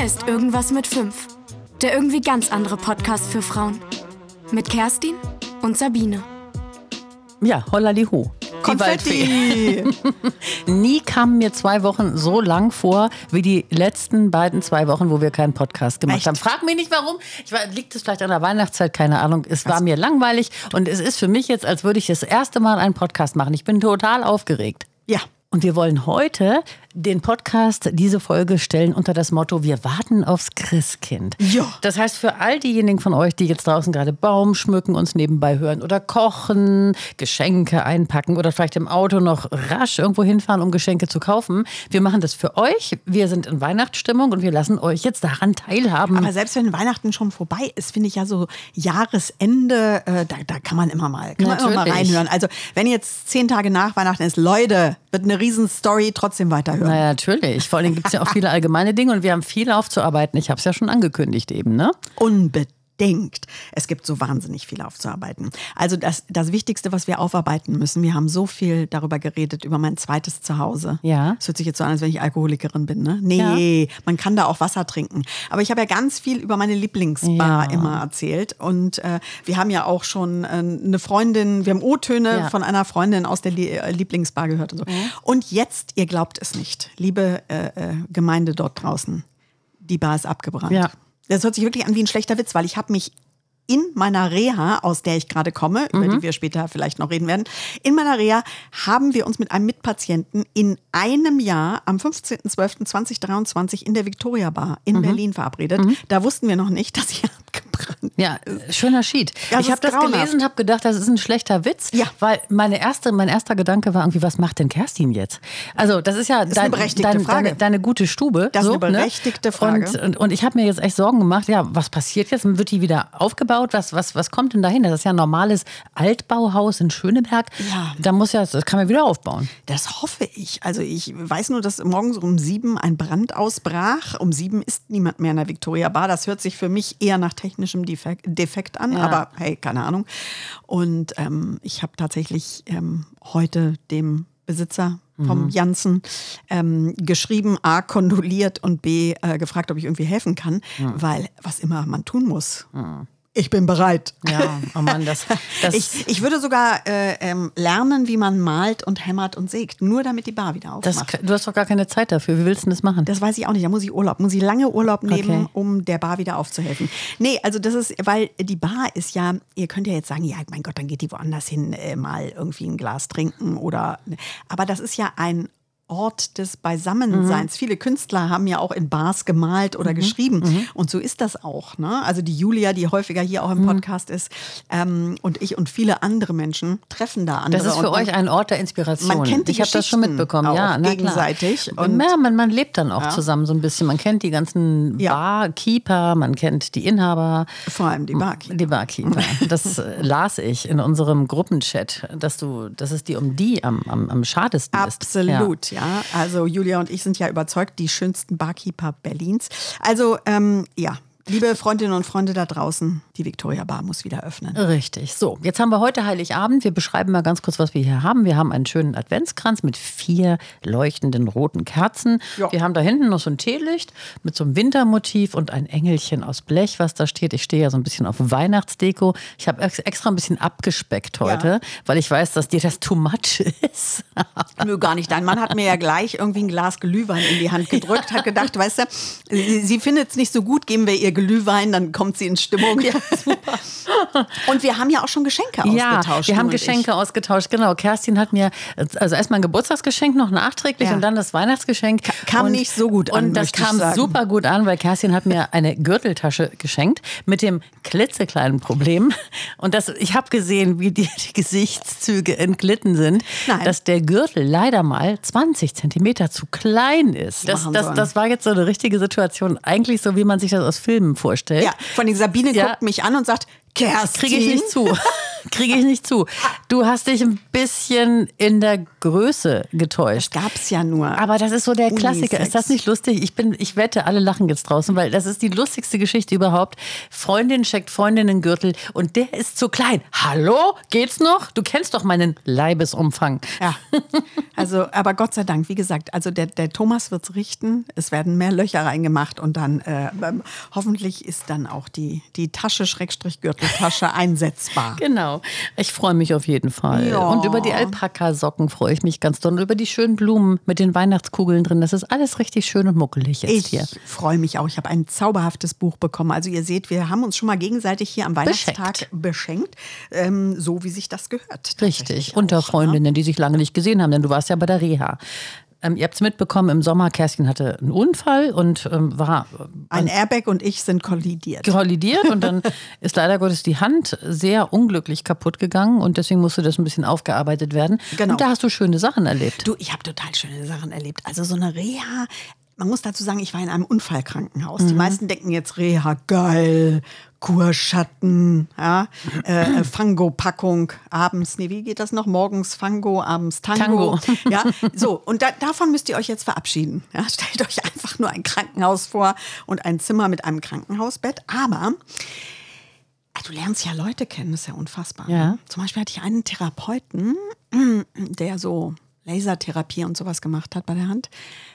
Hier ist Irgendwas mit 5. Der irgendwie ganz andere Podcast für Frauen. Mit Kerstin und Sabine. Ja, holla die Ho. Die Waldfee. Nie kamen mir zwei Wochen so lang vor wie die letzten beiden zwei Wochen, wo wir keinen Podcast gemacht Echt? haben. Frag mich nicht warum. Ich war, liegt es vielleicht an der Weihnachtszeit? Keine Ahnung. Es war mir langweilig und es ist für mich jetzt, als würde ich das erste Mal einen Podcast machen. Ich bin total aufgeregt. Ja. Und wir wollen heute den Podcast, diese Folge stellen unter das Motto, wir warten aufs Christkind. Ja. Das heißt, für all diejenigen von euch, die jetzt draußen gerade Baum schmücken, uns nebenbei hören oder kochen, Geschenke einpacken oder vielleicht im Auto noch rasch irgendwo hinfahren, um Geschenke zu kaufen, wir machen das für euch. Wir sind in Weihnachtsstimmung und wir lassen euch jetzt daran teilhaben. Aber selbst wenn Weihnachten schon vorbei ist, finde ich ja so Jahresende, äh, da, da kann man immer mal, kann man immer mal reinhören. Also wenn jetzt zehn Tage nach Weihnachten ist, Leute, wird eine Riesenstory trotzdem weiterhören. Naja, natürlich. Vor allem gibt es ja auch viele allgemeine Dinge und wir haben viel aufzuarbeiten. Ich habe es ja schon angekündigt eben, ne? Unbedingt. Es gibt so wahnsinnig viel aufzuarbeiten. Also das, das Wichtigste, was wir aufarbeiten müssen, wir haben so viel darüber geredet, über mein zweites Zuhause. Ja. Es hört sich jetzt so an, als wenn ich Alkoholikerin bin, ne? Nee, man kann da auch Wasser trinken. Aber ich habe ja ganz viel über meine Lieblingsbar Ja. immer erzählt. Und äh, wir haben ja auch schon äh, eine Freundin, wir haben O-Töne Ja. von einer Freundin aus der Lie äh, Lieblingsbar gehört und so. Und jetzt, ihr glaubt es nicht, liebe äh, äh, Gemeinde dort draußen, die Bar ist abgebrannt. Ja. Das hört sich wirklich an wie ein schlechter Witz, weil ich habe mich in meiner Reha, aus der ich gerade komme, über Mhm. die wir später vielleicht noch reden werden, in meiner Reha haben wir uns mit einem Mitpatienten in einem Jahr am 15.12.2023 in der Victoria Bar in Mhm. Berlin verabredet. Da wussten wir noch nicht, dass sie abgebrannt Ja, schöner Sheet. Ja, das ich habe ist das gelesen und habe gedacht, das ist ein schlechter Witz. Ja. Weil meine erste, mein erster Gedanke war irgendwie, was macht denn Kerstin jetzt? Also das ist ja ist eine berechtigte dein, Frage. Deine, deine gute Stube. Das ist so, eine berechtigte Frage. Und, und, und ich habe mir jetzt echt Sorgen gemacht, ja, was passiert jetzt? Wird die wieder aufgebaut? Was, was, was kommt denn dahin? Das ist ja ein normales Altbauhaus in Schöneberg. Ja. Da muss ja, das kann man wieder aufbauen. Das hoffe ich. Also ich weiß nur, dass morgens um sieben ein Brand ausbrach. Um sieben ist niemand mehr in der Victoria Bar. Das hört sich für mich eher nach technischem Defekt, Defekt an, Ja. aber hey, keine Ahnung. Und ähm, ich habe tatsächlich ähm, heute dem Besitzer vom Janssen ähm, geschrieben, A, kondoliert und B, äh, gefragt, ob ich irgendwie helfen kann, weil was immer man tun muss. Ich bin bereit. Ja, oh Mann, das, das Ich, ich würde sogar äh, ähm, lernen, wie man malt und hämmert und sägt, nur damit die Bar wieder das, aufmacht. du hast doch gar keine Zeit dafür. Wie willst du das machen? Das weiß ich auch nicht. Da muss ich Urlaub, muss ich lange Urlaub nehmen, Okay. um der Bar wieder aufzuhelfen. Nee, also das ist, weil die Bar ist ja, ihr könnt ja jetzt sagen, ja, mein Gott, dann geht die woanders hin, äh, mal irgendwie ein Glas trinken oder, aber das ist ja ein Ort des Beisammenseins. Viele Künstler haben ja auch in Bars gemalt oder geschrieben. Und so ist das auch. Ne? Also die Julia, die häufiger hier auch im Podcast ist, ähm, und ich und viele andere Menschen treffen da andere. Das ist für und euch ein Ort der Inspiration. Man kennt die ich habe das schon mitbekommen, ja, gegenseitig. Und- ja, man, man lebt dann auch zusammen so ein bisschen. Man kennt die ganzen Ja. Barkeeper, man kennt die Inhaber. Vor allem die Barkeeper. Die Barkeeper. Das äh, las ich in unserem Gruppenchat, dass du, dass es dir um die am, am, am schadesten ist. Absolut, ja. Also Julia und ich sind ja überzeugt, die schönsten Barkeeper Berlins. Also ähm, ja, liebe Freundinnen und Freunde da draußen, die Victoria Bar muss wieder öffnen. Richtig. So, jetzt haben wir heute Heiligabend. Wir beschreiben mal ganz kurz, was wir hier haben. Wir haben einen schönen Adventskranz mit vier leuchtenden roten Kerzen. Ja. Wir haben da hinten noch so ein Teelicht mit so einem Wintermotiv und ein Engelchen aus Blech, was da steht. Ich stehe ja so ein bisschen auf Weihnachtsdeko. Ich habe ex- extra ein bisschen abgespeckt heute, Ja. weil ich weiß, dass dir das too much ist. Nö, gar nicht. Dein Mann hat mir ja gleich irgendwie ein Glas Glühwein in die Hand gedrückt, hat gedacht, weißt du, sie, sie findet es nicht so gut, geben wir ihr Glühwein, dann kommt sie in Stimmung. Und wir haben ja auch schon Geschenke Ja, ausgetauscht. wir haben Geschenke ausgetauscht, genau. Kerstin hat mir, also erstmal ein Geburtstagsgeschenk noch nachträglich Ja. und dann das Weihnachtsgeschenk. kam und, nicht so gut an, Und das ich kam sagen. super gut an, weil Kerstin hat mir eine Gürteltasche geschenkt mit dem klitzekleinen Problem. Und das, ich habe gesehen, wie die, die Gesichtszüge entglitten sind, Nein. dass der Gürtel leider mal 20 Zentimeter zu klein ist. Das, das, das war jetzt so eine richtige Situation, eigentlich so, wie man sich das aus Filmen vorstellt. Ja, von den Sabine Ja. guckt mich an und sagt, Kerstin. Kriege ich nicht zu. Kriege ich nicht zu. Du hast dich ein bisschen in der Größe getäuscht. Gab es ja nur. Aber das ist so der Klassiker. Unisex. Ist das nicht lustig? Ich bin, ich wette, alle lachen jetzt draußen, weil das ist die lustigste Geschichte überhaupt. Freundin checkt Freundinnengürtel und der ist zu klein. Hallo? Geht's noch? Du kennst doch meinen Leibesumfang. Ja, also, aber Gott sei Dank, wie gesagt, also der, der Thomas wird's richten. Es werden mehr Löcher reingemacht und dann äh, ähm, hoffentlich ist dann auch die, die Tasche, Schrägstrich Gürteltasche einsetzbar. Genau. Ich freue mich auf jeden Fall. Ja. Und über die Alpaka-Socken freue ich mich ganz doll. Und über die schönen Blumen mit den Weihnachtskugeln drin. Das ist alles richtig schön und muckelig jetzt Ich hier. freue mich auch. Ich habe ein zauberhaftes Buch bekommen. Also ihr seht, wir haben uns schon mal gegenseitig hier am Weihnachtstag beschenkt, ähm, so wie sich das gehört. Richtig. Unter ne? Freundinnen, die sich lange nicht gesehen haben, denn du warst ja bei der Reha. Ähm, ihr habt es mitbekommen, im Sommer, Kerstin hatte einen Unfall und ähm, war Ein Airbag und ich sind kollidiert. kollidiert und dann ist leider Gottes die Hand sehr unglücklich kaputt gegangen und deswegen musste das ein bisschen aufgearbeitet werden. Genau. Und da hast du schöne Sachen erlebt. Du, ich habe total schöne Sachen erlebt. Also so eine Reha. Man muss dazu sagen, ich war in einem Unfallkrankenhaus. Die meisten denken jetzt Reha, geil, Kurschatten, ja, äh, Fango-Packung abends, nee, wie geht das noch? Morgens Fango, abends Tango. Tango. Ja, so, und da, davon müsst ihr euch jetzt verabschieden. Ja, stellt euch einfach nur ein Krankenhaus vor und ein Zimmer mit einem Krankenhausbett. Aber Du lernst ja Leute kennen, das ist ja unfassbar. Ja. ne? Zum Beispiel hatte ich einen Therapeuten, der so Lasertherapie und sowas gemacht hat bei der Hand.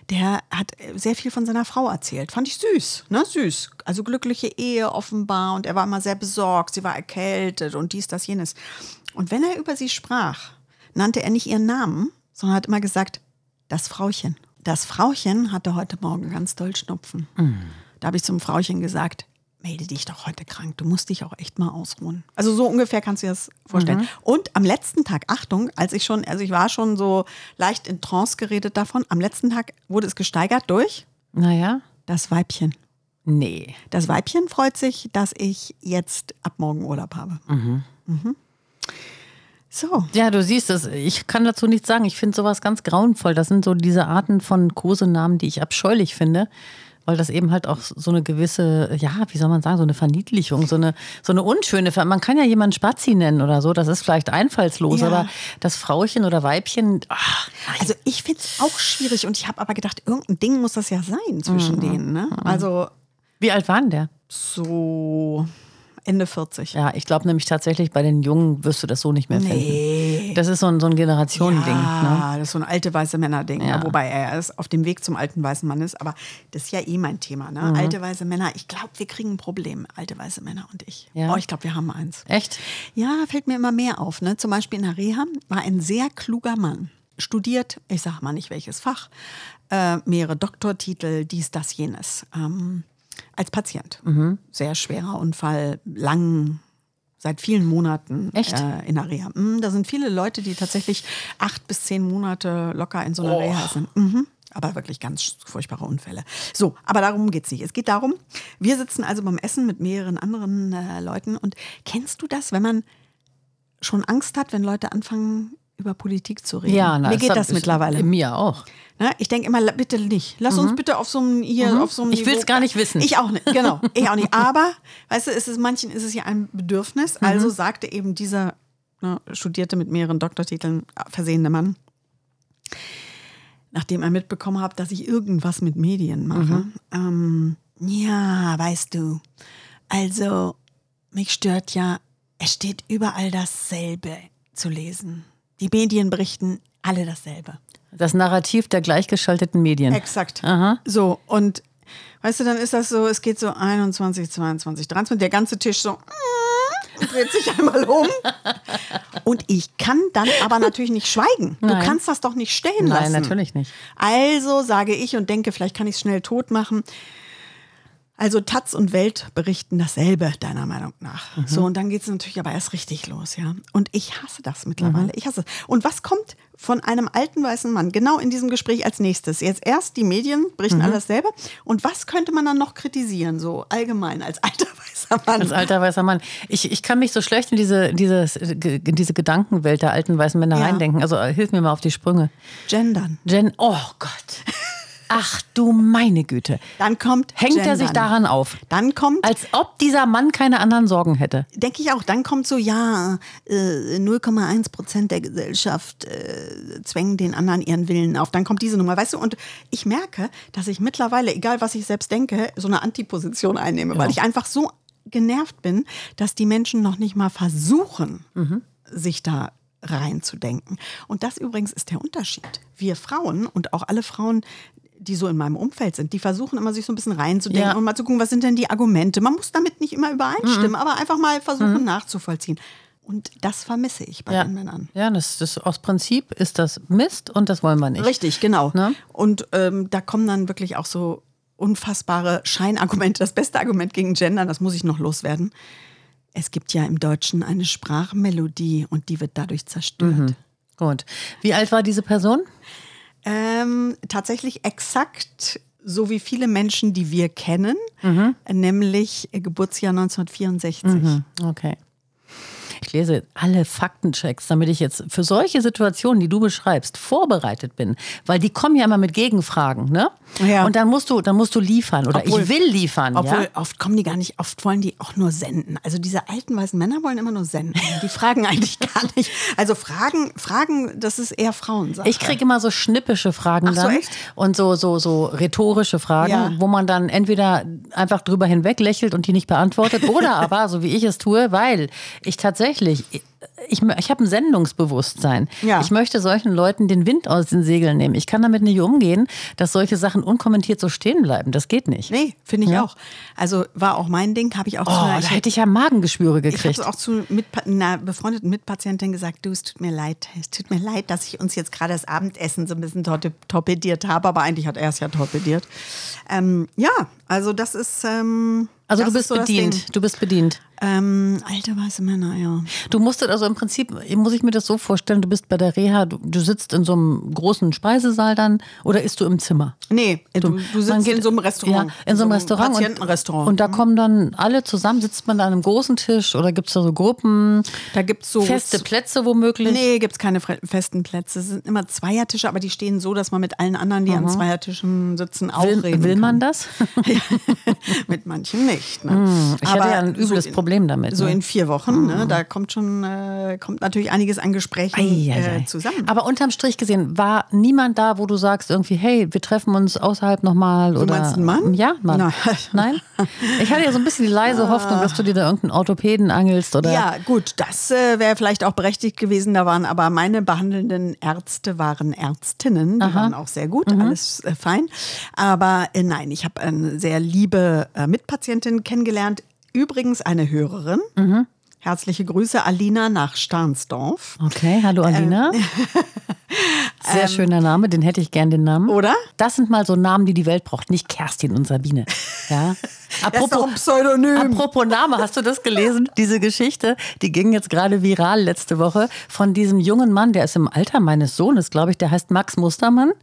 Der hat sehr viel von seiner Frau erzählt. Fand ich süß, ne? Süß. Also glückliche Ehe offenbar und er war immer sehr besorgt, sie war erkältet und dies, das, jenes. Und wenn er über sie sprach, nannte er nicht ihren Namen, sondern hat immer gesagt, das Frauchen. Das Frauchen hatte heute Morgen ganz doll Schnupfen. Da habe ich zum Frauchen gesagt, melde dich doch heute krank. Du musst dich auch echt mal ausruhen. Also so ungefähr kannst du dir das vorstellen. Und am letzten Tag, Achtung, als ich schon, also ich war schon so leicht in Trance geredet davon, am letzten Tag wurde es gesteigert durch Naja, das Weibchen. nee. Das Weibchen freut sich, dass ich jetzt ab morgen Urlaub habe. Mhm. So. Ja, du siehst es. Ich kann dazu nichts sagen. Ich finde sowas ganz grauenvoll. Das sind so diese Arten von Kosenamen, die ich abscheulich finde. Weil das eben halt auch so eine gewisse, ja, wie soll man sagen, so eine Verniedlichung, so eine, so eine unschöne, Ver man kann ja jemanden Spazi nennen oder so, das ist vielleicht einfallslos, Ja. aber das Frauchen oder Weibchen, ach, Also ich finde es auch schwierig und ich habe aber gedacht, irgendein Ding muss das ja sein zwischen denen. Ne? Also wie alt war denn der? so Ende 40. Ja, ich glaube nämlich tatsächlich, bei den Jungen wirst du das so nicht mehr finden. Das ist so ein, so ein Generationending. Ne? Ja, das ist so ein alte weiße Männer-Ding. Ja. Ja. Wobei er ist auf dem Weg zum alten weißen Mann ist. Aber das ist ja eh mein Thema. Ne? Mhm. Alte weiße Männer. Ich glaube, wir kriegen ein Problem. Alte weiße Männer und ich. Ja. Oh, ich glaube, wir haben eins. Echt? Ja, fällt mir immer mehr auf. Ne? Zum Beispiel in der Reha war ein sehr kluger Mann. Studiert, ich sage mal nicht welches Fach, äh, mehrere Doktortitel, dies, das, jenes. Ähm, als Patient. Mhm. Sehr schwerer Unfall, lang, seit vielen Monaten Echt? Äh, in der Reha. Mm, da sind viele Leute, die tatsächlich acht bis zehn Monate locker in so einer Oh. Reha sind. Mhm. Aber wirklich ganz furchtbare Unfälle. So, aber darum geht es nicht. Es geht darum, wir sitzen also beim Essen mit mehreren anderen äh, Leuten. Und kennst du das, wenn man schon Angst hat, wenn Leute anfangen, über Politik zu reden? Ja, na, Mir geht das mittlerweile. Mir auch. Ne? Ich denke immer, bitte nicht. Lass uns bitte auf so einem hier auf so einem Mhm. Ich will's Niveau- gar nicht wissen. Ich auch nicht, genau. Ich auch nicht. Aber, weißt du, es ist, manchen ist es ja ein Bedürfnis. Mhm. Also sagte eben dieser ne, studierte mit mehreren Doktortiteln äh, versehene Mann, nachdem er mitbekommen hat, dass ich irgendwas mit Medien mache. Mhm. Ähm, ja, weißt du, also mich stört ja, es steht überall dasselbe zu lesen. Die Medien berichten alle dasselbe. Das Narrativ der gleichgeschalteten Medien. Exakt. Aha. So, und weißt du, dann ist das so, es geht so 21, 22, 23, der ganze Tisch so mm, dreht sich einmal um. Und ich kann dann aber natürlich nicht schweigen. Du Nein. kannst das doch nicht stehen lassen. Nein, natürlich nicht. Also sage ich und denke, vielleicht kann ich es schnell tot machen. Also Taz und Welt berichten dasselbe, deiner Meinung nach. Mhm. So, und dann geht es natürlich aber erst richtig los, ja. Und ich hasse das mittlerweile. Mhm. Ich hasse es. Und was kommt von einem alten weißen Mann genau in diesem Gespräch als nächstes? Jetzt erst die Medien berichten Mhm. alles dasselbe. Und was könnte man dann noch kritisieren, so allgemein als alter weißer Mann? Als alter weißer Mann. Ich, ich kann mich so schlecht in diese, dieses, in diese Gedankenwelt der alten weißen Männer Ja. reindenken. Also äh, hilf mir mal auf die Sprünge. Gendern. Jen, oh Gott. Ach du meine Güte. Dann kommt Hängt er sich Gendern. daran auf? Dann kommt Als ob dieser Mann keine anderen Sorgen hätte. denke ich auch, dann kommt so, ja, äh, 0,1 Prozent der Gesellschaft äh, zwängen den anderen ihren Willen auf. Dann kommt diese Nummer, weißt du, und ich merke, dass ich mittlerweile, egal was ich selbst denke, so eine Antiposition einnehme, weil ich einfach so genervt bin, dass die Menschen noch nicht mal versuchen, sich da reinzudenken. Und das übrigens ist der Unterschied. Wir Frauen und auch alle Frauen, die so in meinem Umfeld sind, die versuchen immer sich so ein bisschen reinzudenken Ja. und mal zu gucken, was sind denn die Argumente. Man muss damit nicht immer übereinstimmen, aber einfach mal versuchen nachzuvollziehen. Und das vermisse ich bei Ja, den Männern. ja das, das aus Prinzip ist das Mist und das wollen wir nicht. Richtig, genau. Ne? Und ähm, da kommen dann wirklich auch so unfassbare Scheinargumente. Das beste Argument gegen Gender, das muss ich noch loswerden. Es gibt ja im Deutschen eine Sprachmelodie und die wird dadurch zerstört. Gut. Wie alt war diese Person? Ähm, tatsächlich exakt so wie viele Menschen, die wir kennen, nämlich äh, Geburtsjahr 1964. Okay. Ich lese alle Faktenchecks, damit ich jetzt für solche Situationen, die du beschreibst, vorbereitet bin. Weil die kommen ja immer mit Gegenfragen, ne? Ja. Und dann musst du, dann musst du liefern oder Obwohl- ich will liefern, Obwohl, ja? oft kommen die gar nicht, oft wollen die auch nur senden. Also diese alten weißen Männer wollen immer nur senden. Die fragen eigentlich gar nicht. Also Fragen, Fragen, das ist eher Frauensache. Ich kriege immer so schnippische Fragen Ach so, dann echt? und so, so, so rhetorische Fragen, Ja. wo man dann entweder einfach drüber hinweg lächelt und die nicht beantwortet oder aber, so wie ich es tue, weil ich tatsächlich, ich, mö- ich habe ein Sendungsbewusstsein. Ja. Ich möchte solchen Leuten den Wind aus den Segeln nehmen. Ich kann damit nicht umgehen, dass solche Sachen unkommentiert so stehen bleiben. Das geht nicht. Nee, finde ich Ja. auch. Also war auch mein Ding, habe ich auch Oh, zu da einer, hätte ich ja Magengeschwüre ich habe gekriegt. auch zu mit, einer befreundeten Mitpatientin gesagt, du, es tut mir leid, es tut mir leid, dass ich uns jetzt gerade das Abendessen so ein bisschen torte- torpediert habe, aber eigentlich hat er es ja torpediert. Ähm, ja, also das ist ähm, Also das du ist bist so bedient. Du bist bedient. Ähm, alte weiße Männer, ja. Du musstet also im Prinzip, muss ich mir das so vorstellen, du bist bei der Reha, du, du sitzt in so einem großen Speisesaal dann oder isst du im Zimmer? Nee, du, du sitzt geht- in so einem Restaurant. Ja, in so einem Restaurant. Patientenrestaurant. Und, und da kommen dann alle zusammen, sitzt man da an einem großen Tisch oder gibt es da so Gruppen, da gibt es so feste Plätze womöglich? Nee, gibt es keine festen Plätze. Es sind immer Zweiertische, aber die stehen so, dass man mit allen anderen, die an Zweiertischen sitzen, auch Will, reden will man kann. das? mit manchen nicht. Ne? ich hatte ja ein übles in, Problem damit, So ne? in vier Wochen, ne? da kommt schon äh, kommt natürlich einiges an Gesprächen äh, zusammen. Aber unterm Strich gesehen, war niemand da, wo du sagst irgendwie, hey, wir treffen uns außerhalb nochmal? oder meinst einen Mann? Ja, Mann. Nein. Nein? Ich hatte ja so ein bisschen die leise Hoffnung, dass du dir da irgendeinen Orthopäden angelst oder. Ja, gut, das äh, wäre vielleicht auch berechtigt gewesen. Da waren aber meine behandelnden Ärzte waren Ärztinnen, die waren auch sehr gut, alles äh, fein. Aber äh, nein, ich habe eine sehr liebe äh, Mitpatientin kennengelernt. Übrigens eine Hörerin. Herzliche Grüße, Alina nach Starnsdorf. Okay, hallo Alina. Ähm, Sehr schöner Name, den hätte ich gern, den Namen. Oder? Das sind mal so Namen, die die Welt braucht, nicht Kerstin und Sabine. Ja. Das ist doch ein Pseudonym. apropos Name, hast du das gelesen? Diese Geschichte, die ging jetzt gerade viral letzte Woche von diesem jungen Mann, der ist im Alter meines Sohnes, glaube ich, der heißt Max Mustermann.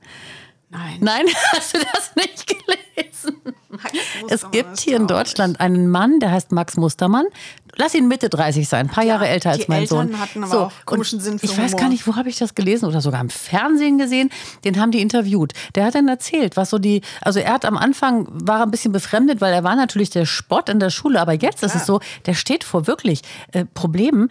Nein. Nein, hast du das nicht gelesen? Es gibt hier in. Deutschland einen Mann, der heißt Max Mustermann. Lass ihn Mitte 30 sein, ein paar Jahre älter als mein Eltern Sohn. hatten aber auch komischen Sinn für Ich weiß Humor. gar nicht, wo habe ich das gelesen oder sogar im Fernsehen gesehen. Den haben die interviewt. Der hat dann erzählt, was so die, also er hat am Anfang war er ein bisschen befremdet, weil er war natürlich der Spott in der Schule, aber jetzt ist es so, der steht vor wirklich äh, Problemen.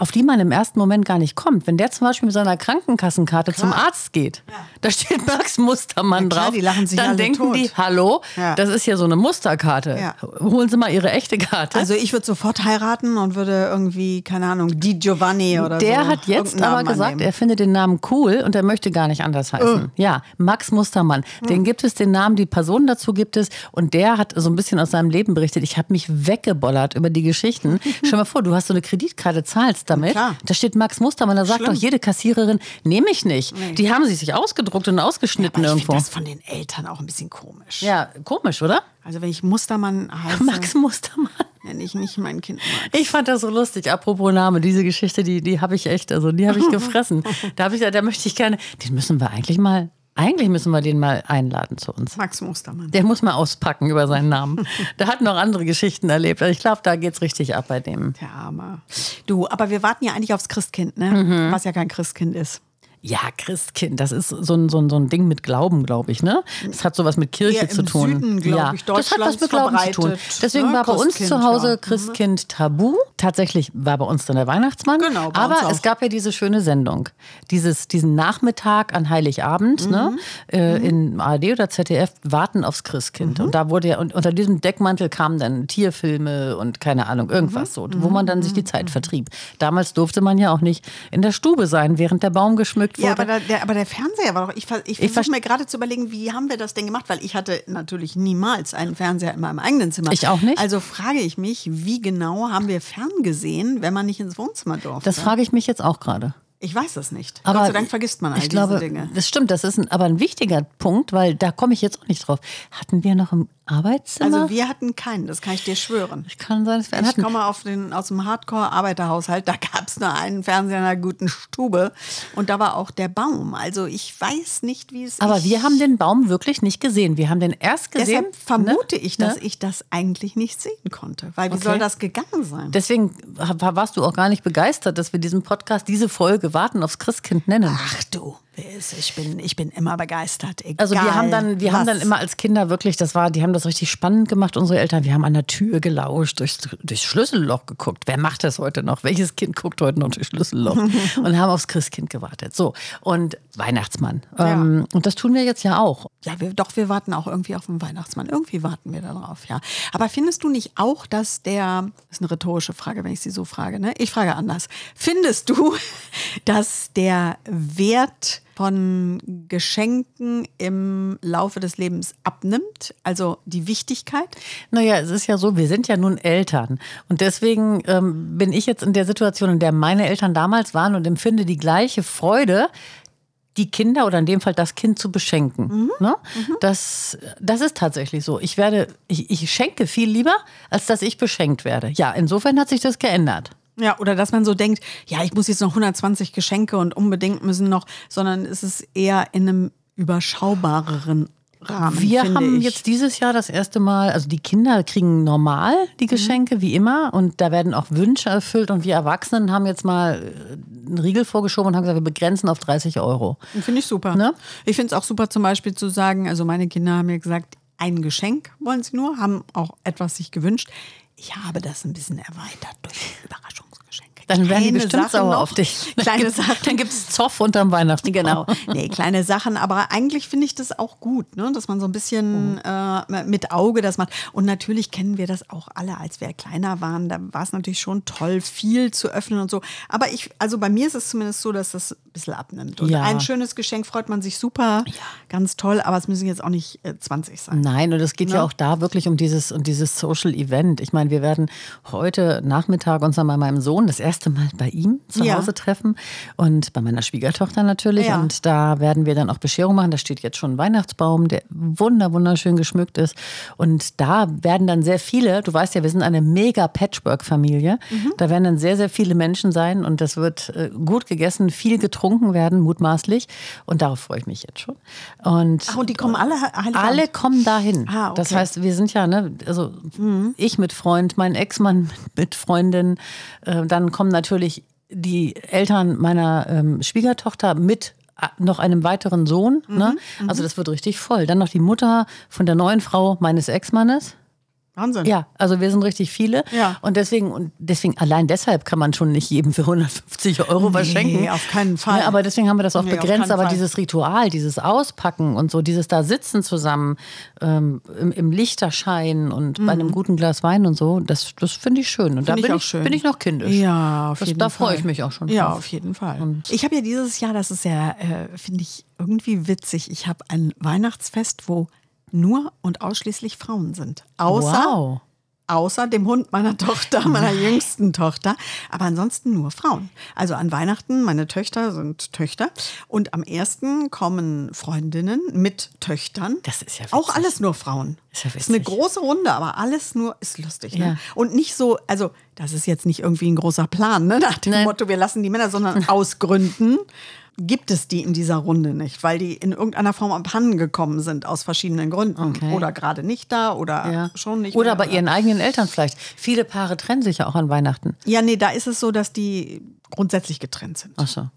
Auf die man im ersten Moment gar nicht kommt. Wenn der zum Beispiel mit seiner Krankenkassenkarte zum Arzt geht, da steht Max Mustermann Na klar, drauf, die lachen sich dann denken tot. die, hallo, Ja. das ist ja so eine Musterkarte. Ja. Holen Sie mal Ihre echte Karte. Also ich würde sofort heiraten und würde irgendwie, keine Ahnung, Di Giovanni oder so. Der hat jetzt aber gesagt, annehmen. er findet den Namen cool und er möchte gar nicht anders heißen. Ja, Max Mustermann. Den gibt es, den Namen, die Person dazu gibt es. Und der hat so ein bisschen aus seinem Leben berichtet. Ich habe mich weggebollert über die Geschichten. Stell dir mal vor, du hast so eine Kreditkarte, zahlst damit. klar. Da steht Max Mustermann. Da sagt Schlimm. doch jede Kassiererin, nehme ich nicht. Die haben sie sich ausgedruckt und ausgeschnitten Aber ich finde irgendwo. das von den Eltern auch ein bisschen komisch. Ja, komisch, oder? Also wenn ich Mustermann heiße, Max Mustermann. nenne ich nicht mein Kind Max. Ich fand das so lustig. Apropos Name, diese Geschichte, die, die habe ich echt, also die habe ich gefressen. Da habe ich, da möchte ich gerne, den müssen wir eigentlich mal, eigentlich müssen wir den mal einladen zu uns. Max Mustermann. Der muss mal auspacken über seinen Namen. Der hat noch andere Geschichten erlebt. Also ich glaube, da geht's richtig ab bei dem. Der Arme. Du, aber wir warten ja eigentlich aufs Christkind, ne? Mhm. Was ja kein Christkind ist. Ja, Christkind, das ist so ein, so ein, so ein Ding mit Glauben, glaube ich, ne? Das hat sowas mit Kirche Eher zu tun. Süden, ja, das hat was mit Glauben zu tun. verbreitet, Deswegen ne? war bei uns zu Hause ja. Christkind tabu. Tatsächlich war bei uns dann der Weihnachtsmann. Genau, Aber es gab ja diese schöne Sendung. Dieses, diesen Nachmittag an Heiligabend, ne? Mhm. Äh, in ARD oder ZDF, Warten aufs Christkind. Mhm. Und da wurde ja, und unter diesem Deckmantel kamen dann Tierfilme und keine Ahnung, irgendwas Mhm. so, wo man dann sich die Zeit vertrieb. Damals durfte man ja auch nicht in der Stube sein, während der Baum geschmückt wurde. Ja, aber, da, der, aber der Fernseher war doch. Ich, ich Ich versuche mir gerade zu überlegen, wie haben wir das denn gemacht? Weil ich hatte natürlich niemals einen Fernseher in meinem eigenen Zimmer. Ich auch nicht. Also frage ich mich, wie genau haben wir ferngesehen, wenn man nicht ins Wohnzimmer durfte? das frage ich mich jetzt auch gerade. Ich weiß es nicht. Aber Gott sei Dank vergisst man all ich glaube, diese Dinge. Das stimmt, das ist ein, aber ein wichtiger Punkt, weil da komme ich jetzt auch nicht drauf. Hatten wir noch im Arbeitszimmer? Also wir hatten keinen, das kann ich dir schwören. ich kann sein, dass wir einen Ich hatten. komme auf den, aus dem Hardcore-Arbeiterhaushalt, da gab es nur einen Fernseher in einer guten Stube und da war auch der Baum. Also ich weiß nicht, wie es Aber ich, wir haben den Baum wirklich nicht gesehen. Wir haben den erst gesehen. Deshalb vermute ne? ich, dass Ne? ich das eigentlich nicht sehen konnte. Weil wie Okay. soll das gegangen sein? Deswegen war- warst du auch gar nicht begeistert, dass wir diesen Podcast, diese Folge Warten aufs Christkind nennen. Ach du, ist- ich bin, ich bin immer begeistert. Egal, Also wir haben dann, wir haben was. dann immer als Kinder wirklich, das war, die haben das richtig spannend gemacht, unsere Eltern. Wir haben an der Tür gelauscht, durchs, durchs Schlüsselloch geguckt. Wer macht das heute noch? Welches Kind guckt heute noch durchs Schlüsselloch? und haben aufs Christkind gewartet. So. Und Weihnachtsmann. Ähm, und das tun wir jetzt ja auch. Ja, wir, doch, wir warten auch irgendwie auf den Weihnachtsmann. Irgendwie warten wir darauf, ja. Aber findest du nicht auch, dass der, das ist eine rhetorische Frage, wenn ich sie so frage, ne? Ich frage anders. Findest du, dass der Wert von Geschenken im Laufe des Lebens abnimmt? Also die Wichtigkeit? Naja, es ist ja so, wir sind ja nun Eltern. Und deswegen ähm, bin ich jetzt in der Situation, in der meine Eltern damals waren und empfinde die gleiche Freude, die Kinder oder in dem Fall das Kind zu beschenken. Ne? Das, das ist tatsächlich so. Ich werde, ich, ich schenke viel lieber, als dass ich beschenkt werde. Ja, insofern hat sich das geändert. Ja, oder dass man so denkt, ja, ich muss jetzt noch 120 Geschenke und unbedingt müssen noch, sondern es ist eher in einem überschaubareren Rahmen. Wir haben ich. jetzt dieses Jahr das erste Mal, also die Kinder kriegen normal die Geschenke, wie immer. Und da werden auch Wünsche erfüllt. Und wir Erwachsenen haben jetzt mal äh, einen Riegel vorgeschoben und haben gesagt, wir begrenzen auf 30 Euro. Finde ich super. Ne? Ich finde es auch super, zum Beispiel zu sagen, also meine Kinder haben mir gesagt, ein Geschenk wollen sie nur, haben auch etwas sich gewünscht. Ich habe das ein bisschen erweitert durch Überraschungsgeschenke. Dann werden die bestimmt Sachen sauer noch. auf dich. Kleine Sachen. Dann gibt es Zoff unterm Weihnachtsbaum. Genau. Nee, kleine Sachen, aber eigentlich finde ich das auch gut, ne? dass man so ein bisschen äh, mit Auge das macht. Und natürlich kennen wir das auch alle, als wir kleiner waren. Da war es natürlich schon toll, viel zu öffnen und so. Aber ich, also bei mir ist es zumindest so, dass das ein bisschen abnimmt. Und Ja. ein schönes Geschenk freut man sich super, ganz toll, aber es müssen jetzt auch nicht äh, 20 sein. Nein, und es geht ja Ne? auch da wirklich um dieses, um dieses Social Event. Ich meine, wir werden heute Nachmittag uns dann bei meinem Sohn das erste Mal bei ihm zu Ja. Hause treffen und bei meiner Schwiegertochter natürlich. Ja. Und da werden wir dann auch Bescherung machen. Da steht jetzt schon ein Weihnachtsbaum, der wunder, wunderschön geschmückt ist. Und da werden dann sehr viele, du weißt ja, wir sind eine mega Patchwork-Familie. Mhm. Da werden dann sehr, sehr viele Menschen sein und das wird äh, gut gegessen, viel getrunken werden, mutmaßlich. Und darauf freue ich mich jetzt schon. Und Ach, und die kommen alle Heiligabend? alle kommen dahin. Ah, okay. Das heißt, wir sind ja, ne, also ich mit Freund, mein Ex-Mann mit Freundin, äh, dann kommen natürlich die Eltern meiner ähm, Schwiegertochter mit äh, noch einem weiteren Sohn. Ne? Also das wird richtig voll. Dann noch die Mutter von der neuen Frau meines Ex-Mannes. Wahnsinn. Ja, also wir sind richtig viele. Ja. Und deswegen, und deswegen, allein deshalb kann man schon nicht jedem für 150 Euro was Nee, schenken. auf keinen Fall. Ja, aber deswegen haben wir das auch Nee, begrenzt. Aber Fall. dieses Ritual, dieses Auspacken und so, dieses da sitzen zusammen ähm, im, im Lichterschein und bei einem guten Glas Wein und so, das, das finde ich schön. Und da Mhm. Find ich bin ich, schön. bin ich noch kindisch. Ja, auf das, jeden da Fall. freue ich mich auch schon. Ja, drauf. auf jeden Fall. ich habe ja dieses Jahr, das ist ja, äh, finde ich irgendwie witzig, ich habe ein Weihnachtsfest, wo nur und ausschließlich Frauen sind. Außer, Wow. außer dem Hund meiner Tochter, meiner jüngsten Tochter. Aber ansonsten nur Frauen. Also an Weihnachten, meine Töchter sind Töchter. Und am ersten kommen Freundinnen mit Töchtern. Das ist ja Auch witzig. alles nur Frauen. Ist ja ist eine witzig. große Runde, aber alles nur ist lustig. Ne? Ja. Und nicht so, also das ist jetzt nicht irgendwie ein großer Plan, ne? nach dem Nein. Motto, wir lassen die Männer, sondern aus Gründen gibt es die in dieser Runde nicht, weil die in irgendeiner Form abhanden gekommen sind aus verschiedenen Gründen. Okay. Oder gerade nicht da oder Ja. schon nicht Oder mehr, bei ihren eigenen Eltern vielleicht. Viele Paare trennen sich ja auch an Weihnachten. Ja, nee, da ist es so, dass die grundsätzlich getrennt sind. Ach so.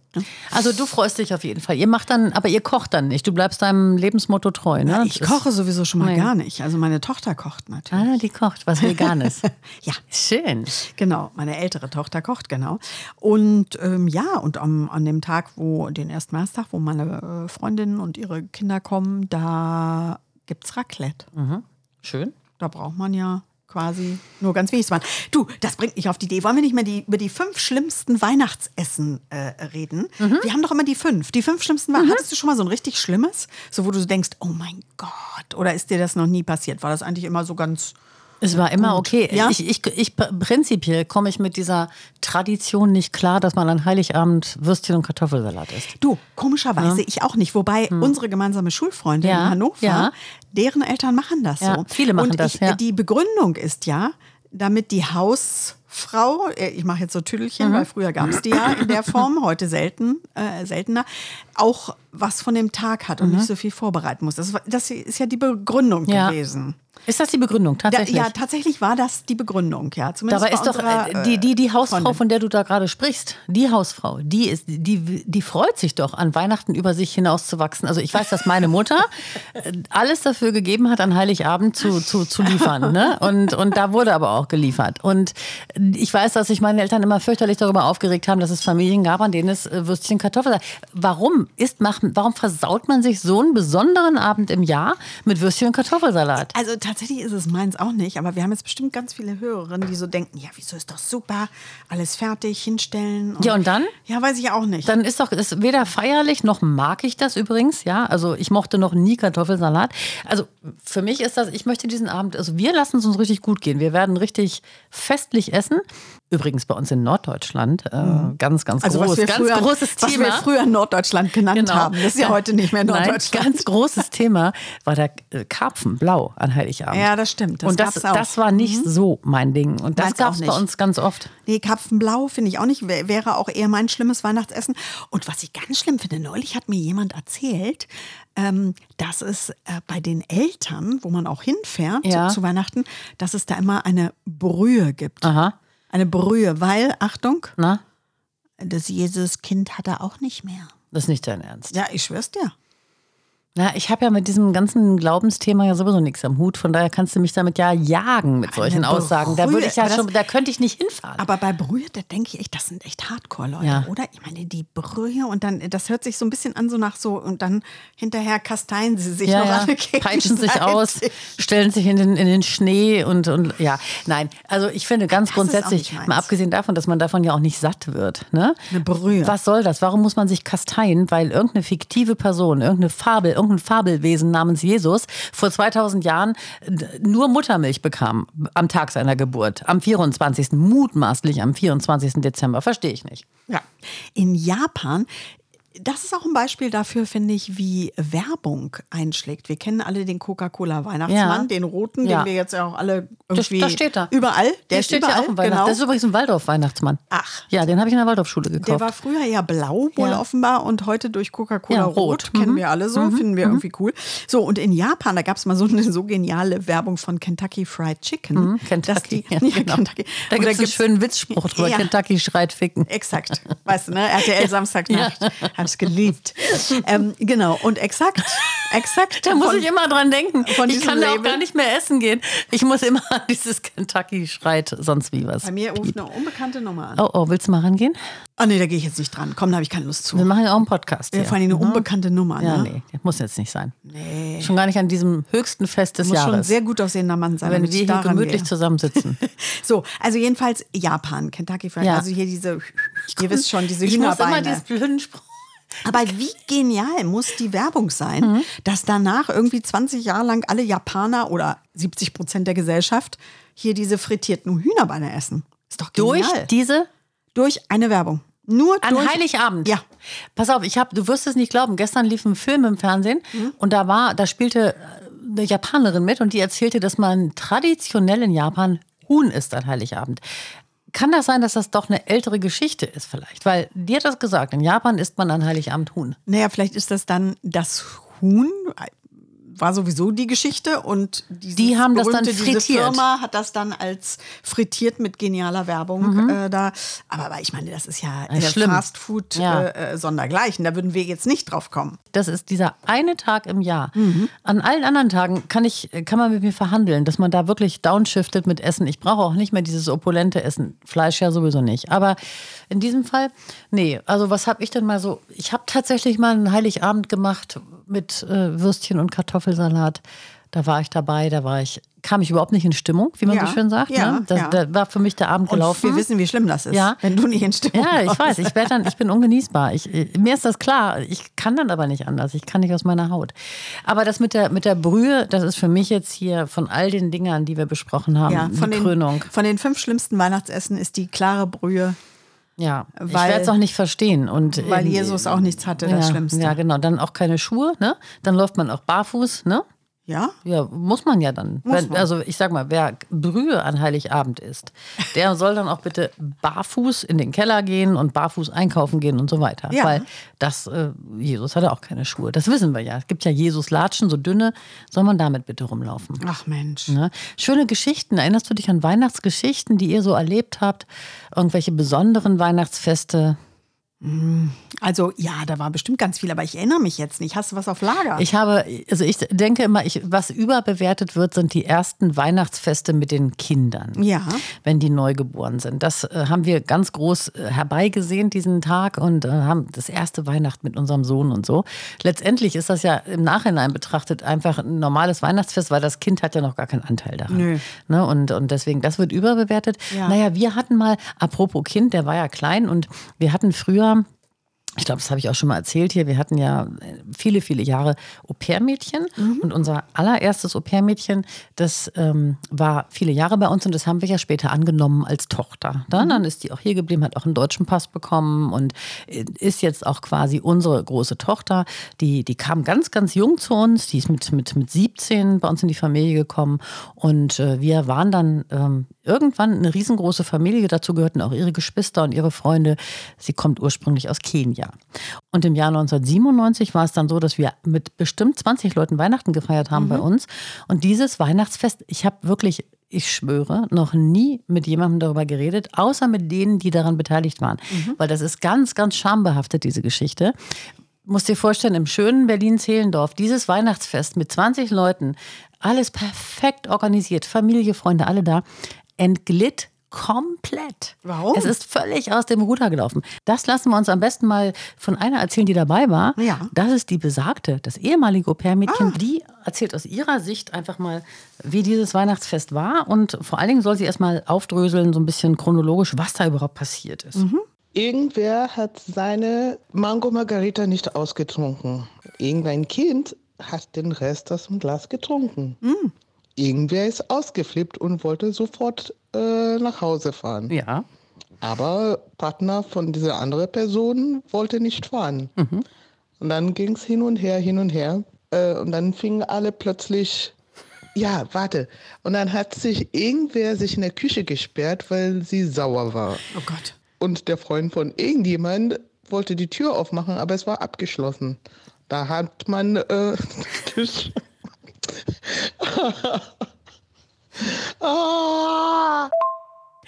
Also du freust dich auf jeden Fall. Ihr macht dann, aber ihr kocht dann nicht. Du bleibst deinem Lebensmotto treu, ne? Ja, ich Das- koche sowieso schon mal Nee. gar nicht. Also meine Tochter kocht natürlich. Ah, die kocht was Veganes. Ja, Schön. Genau, meine ältere Tochter kocht, genau. Und ähm, ja, und am, an dem Tag, wo, den ersten Weihnachtstag, wo meine äh, Freundinnen und ihre Kinder kommen, da gibt es Raclette. Schön. Da braucht man ja quasi nur ganz wenig. zu machen. Du, das bringt mich auf die Idee. Wollen wir nicht mehr die, über die fünf schlimmsten Weihnachtsessen äh, reden? Wir haben doch immer die fünf. Die fünf schlimmsten Weihnachten. Hattest du schon mal so ein richtig schlimmes? So, wo du denkst, oh mein Gott. Oder ist dir das noch nie passiert? War das eigentlich immer so ganz. Es war immer okay. Ja? Ich, ich, ich, prinzipiell komme ich mit dieser Tradition nicht klar, dass man an Heiligabend Würstchen und Kartoffelsalat isst. Du, komischerweise ich auch nicht. Wobei unsere gemeinsame Schulfreundin Ja, in Hannover, ja. deren Eltern machen das Ja, so. viele machen Und das, ich, ja. Die Begründung ist ja, damit die Hausfrau, äh, ich mache jetzt so Tüdelchen, Mhm. weil früher gab es die ja in der Form, heute selten, äh, seltener, auch was von dem Tag hat und nicht so viel vorbereiten muss. Das, das ist ja die Begründung Mhm. Ja. gewesen. Ist das die Begründung Da, tatsächlich? ja, tatsächlich war das die Begründung, ja. Zumindest Dabei bei ist doch unserer, äh, die, die, die Hausfrau, Freundin. von der du da gerade sprichst, die Hausfrau, die, ist, die, die freut sich doch, an Weihnachten über sich hinauszuwachsen. Also ich weiß, dass meine Mutter äh, alles dafür gegeben hat, an Heiligabend zu, zu, zu liefern. Ne? Und, und da wurde aber auch geliefert. Und ich weiß, dass sich meine Eltern immer fürchterlich darüber aufgeregt haben, dass es Familien gab, an denen es äh, Würstchen Kartoffeln Warum ist, warum versaut man sich so einen besonderen Abend im Jahr mit Würstchen und Kartoffelsalat? Also tatsächlich ist es meins auch nicht, aber wir haben jetzt bestimmt ganz viele Hörerinnen, die so denken, ja, wieso ist doch super, alles fertig, hinstellen. Ja, und dann? Ja, weiß ich auch nicht. Dann ist doch ist weder feierlich noch mag ich das übrigens, ja. Also ich mochte noch nie Kartoffelsalat. Also für mich ist das, ich möchte diesen Abend, also wir lassen es uns richtig gut gehen. Wir werden richtig festlich essen. Übrigens bei uns in Norddeutschland, äh, ganz, ganz also groß, was wir, ganz früher, großes was Thema. wir früher Norddeutschland genannt Genau. haben. Das ist ja heute nicht mehr Nein, Norddeutschland. ganz großes Thema war der äh, Karpfen blau an Heiligabend. Ja, das stimmt. Das und das. Mhm. das war nicht so mein Ding. Und das gab es bei uns ganz oft. Nee, Karpfenblau finde ich auch nicht. Wär- Wäre auch eher mein schlimmes Weihnachtsessen. Und was ich ganz schlimm finde, neulich hat mir jemand erzählt, ähm, dass es äh, bei den Eltern, wo man auch hinfährt Ja. zu Weihnachten, dass es da immer eine Brühe gibt. Aha. Eine Brühe, weil, Achtung, Na, das Jesuskind hat er auch nicht mehr. das ist nicht dein Ernst. Ja, ich schwör's dir. Na, ich habe ja mit diesem ganzen Glaubensthema ja sowieso nichts am Hut. Von daher kannst du mich damit ja jagen mit solchen Eine Aussagen. Da würde ich ja aber schon, das- da könnte ich nicht hinfahren. Aber bei Brühe, da denke ich echt, das sind echt Hardcore-Leute, Ja. oder? Ich meine, die Brühe und dann, das hört sich so ein bisschen an, so nach so, und dann hinterher kasteien sie sich ja, noch ja. alle peitschen sich aus, stellen sich in den, in den Schnee und, und ja, nein. Also ich finde ganz Das grundsätzlich, mal abgesehen davon, dass man davon ja auch nicht satt wird. Ne? Eine Brühe. Was soll das? Warum muss man sich kasteien? Weil irgendeine fiktive Person, irgendeine Fabel, irgendein Fabelwesen namens Jesus vor 2000 Jahren nur Muttermilch bekam am Tag seiner Geburt, am 24. mutmaßlich am 24. Dezember. Verstehe ich nicht. Ja. In Japan, das ist auch ein Beispiel dafür, finde ich, wie Werbung einschlägt. Wir kennen alle den Coca-Cola-Weihnachtsmann, Ja. den roten, Ja. den wir jetzt ja auch alle Das, irgendwie. da steht er. Überall. Der Der steht überall, ja auch im Weihnachten. genau. Das ist übrigens ein Waldorf-Weihnachtsmann. Ach. Ja, den habe ich in der Waldorfschule gekauft. Der war früher ja blau, wohl Ja. offenbar, und heute durch Coca-Cola Ja, rot. rot. Mhm. Kennen wir alle so, finden wir irgendwie cool. So, und in Japan, da gab es mal so eine so geniale Werbung von Kentucky Fried Chicken. dass Kentucky. Die, genau. Kentucky. Da gibt es einen schönen Witzspruch drüber. Kentucky schreit ficken. Exakt. Weißt du, ne? RTL Samstagnacht. Ich geliebt. Ähm, genau. Und exakt, exakt. Da muss von- ich immer dran denken. von ich kann da auch gar nicht mehr essen gehen. Ich muss immer an dieses Kentucky schreit sonst wie was. Bei mir ruft eine unbekannte Nummer an. Oh, oh, willst du mal rangehen? Oh nee, da gehe ich jetzt nicht dran. Komm, da habe ich keine Lust zu. Wir machen ja auch einen Podcast. Ja, vor allem eine unbekannte Nummer. Ja, ne? nee, das muss jetzt nicht sein. Nee. Schon gar nicht an diesem höchsten Fest des Muss schon ein Jahres. sehr gut aussehender Mann sein. wenn wir hier gemütlich gehe. zusammensitzen. So, also jedenfalls Japan, Kentucky Fried. Ja. Also hier diese, ihr wisst schon, diese ich muss immer Hühnerbeine. dieses blöden Spruch. Aber wie genial muss die Werbung sein, Mhm. dass danach irgendwie 20 Jahre lang alle Japaner oder 70 Prozent der Gesellschaft hier diese frittierten Hühnerbeine essen. Ist doch genial. Durch diese durch eine Werbung. Nur An durch Heiligabend. Ja. Pass auf, ich hab, du wirst es nicht glauben. Gestern lief ein Film im Fernsehen Mhm. und da war, da spielte äh, eine Japanerin mit und die erzählte, dass man traditionell in Japan Huhn isst an Heiligabend. Kann das sein, dass das doch eine ältere Geschichte ist vielleicht? Weil die hat das gesagt, in Japan isst man an Heiligabend Huhn. Naja, vielleicht ist das dann das Huhn, war sowieso die Geschichte und Die haben das dann berühmte, Diese frittiert. Firma hat das dann als frittiert mit genialer Werbung äh, da. Aber, aber ich meine, das ist ja. Fast Food Ja. äh, äh, sondergleichen. Da würden wir jetzt nicht drauf kommen. Das ist dieser eine Tag im Jahr. An allen anderen Tagen kann, ich, kann man mit mir verhandeln, dass man da wirklich downshiftet mit Essen. Ich brauche auch nicht mehr dieses opulente Essen. Fleisch ja sowieso nicht. Aber in diesem Fall, nee. Also was habe ich denn mal so? Ich habe tatsächlich mal einen Heiligabend gemacht mit äh, Würstchen und Kartoffelsalat. Da war ich dabei, da war ich, kam ich überhaupt nicht in Stimmung, wie man Ja, so schön sagt. ja, ne? das, ja. Da war für mich der Abend Und gelaufen. wir wissen, wie schlimm das ist, Ja. wenn du nicht in Stimmung Ja, ich kommst. weiß, ich werde dann, ich bin ungenießbar. Ich, äh, mir ist das klar. Ich kann dann aber nicht anders. Ich kann nicht aus meiner Haut. Aber das mit der, mit der Brühe, das ist für mich jetzt hier von all den Dingern, die wir besprochen haben, Ja, von die den, Krönung. von den fünf schlimmsten Weihnachtsessen ist die klare Brühe, Ja, ich weil- werde es auch nicht verstehen. Und, weil Jesus auch nichts hatte, das ja, Schlimmste. Ja, genau. Dann auch keine Schuhe, ne? Dann läuft man auch barfuß, ne? Ja? Ja, muss man ja dann. Wenn, man. also ich sag mal, wer Brühe an Heiligabend isst, der soll dann auch bitte barfuß in den Keller gehen und barfuß einkaufen gehen und so weiter. Ja. Weil das, äh, Jesus hatte auch keine Schuhe. Das wissen wir ja. Es gibt ja Jesus-Latschen, so dünne, soll man damit bitte rumlaufen. Ach Mensch. Ne? Schöne Geschichten. Erinnerst du dich an Weihnachtsgeschichten, die ihr so erlebt habt? Irgendwelche besonderen Weihnachtsfeste? Also ja, da war bestimmt ganz viel, aber ich erinnere mich jetzt nicht. Hast du was auf Lager? Ich habe, also ich denke immer, ich, was überbewertet wird, sind die ersten Weihnachtsfeste mit den Kindern. Ja. Wenn die neu geboren sind. Das äh, haben wir ganz groß äh, herbeigesehen, diesen Tag, und äh, haben das erste Weihnacht mit unserem Sohn und so. Letztendlich ist das ja im Nachhinein betrachtet einfach ein normales Weihnachtsfest, weil das Kind hat ja noch gar keinen Anteil daran. Nö. Ne? Und, und deswegen, das wird überbewertet. Ja. Naja, wir hatten mal, apropos Kind, der war ja klein und wir hatten früher ich glaube, das habe ich auch schon mal erzählt hier. Wir hatten ja viele, viele Jahre Au-pair-Mädchen. Und unser allererstes Au-pair-Mädchen, das ähm, war viele Jahre bei uns und das haben wir ja später angenommen als Tochter. Dann, dann ist die auch hier geblieben, hat auch einen deutschen Pass bekommen und äh, ist jetzt auch quasi unsere große Tochter. Die, die kam ganz, ganz jung zu uns. Die ist mit, mit, mit 17 bei uns in die Familie gekommen. Und äh, wir waren dann ähm, irgendwann eine riesengroße Familie. Dazu gehörten auch ihre Geschwister und ihre Freunde. Sie kommt ursprünglich aus Kenia. Und im Jahr 1997 war es dann so, dass wir mit bestimmt 20 Leuten Weihnachten gefeiert haben bei uns. Und dieses Weihnachtsfest, ich habe wirklich, ich schwöre, noch nie mit jemandem darüber geredet, außer mit denen, die daran beteiligt waren. Weil das ist ganz, ganz schambehaftet, diese Geschichte. Musst dir vorstellen, im schönen Berlin-Zehlendorf, dieses Weihnachtsfest mit 20 Leuten, alles perfekt organisiert, Familie, Freunde, alle da, entglitt komplett. Warum? Es ist völlig aus dem Ruder gelaufen. Das lassen wir uns am besten mal von einer erzählen, die dabei war. Ja. Das ist die besagte, das ehemalige Au-pair-Mädchen. Die erzählt aus ihrer Sicht einfach mal, wie dieses Weihnachtsfest war. Und vor allen Dingen soll sie erst mal aufdröseln, so ein bisschen chronologisch, was da überhaupt passiert ist. Irgendwer hat seine Mango Margarita nicht ausgetrunken. Irgendein Kind hat den Rest aus dem Glas getrunken. Irgendwer ist ausgeflippt und wollte sofort äh, nach Hause fahren. Ja. Aber Partner von dieser anderen Person wollte nicht fahren. Und dann ging es hin und her, hin und her. Äh, und dann fingen alle plötzlich, ja, warte. Und dann hat sich irgendwer sich in der Küche gesperrt, weil sie sauer war. Oh Gott. Und der Freund von irgendjemand wollte die Tür aufmachen, aber es war abgeschlossen. Da hat man äh, ah,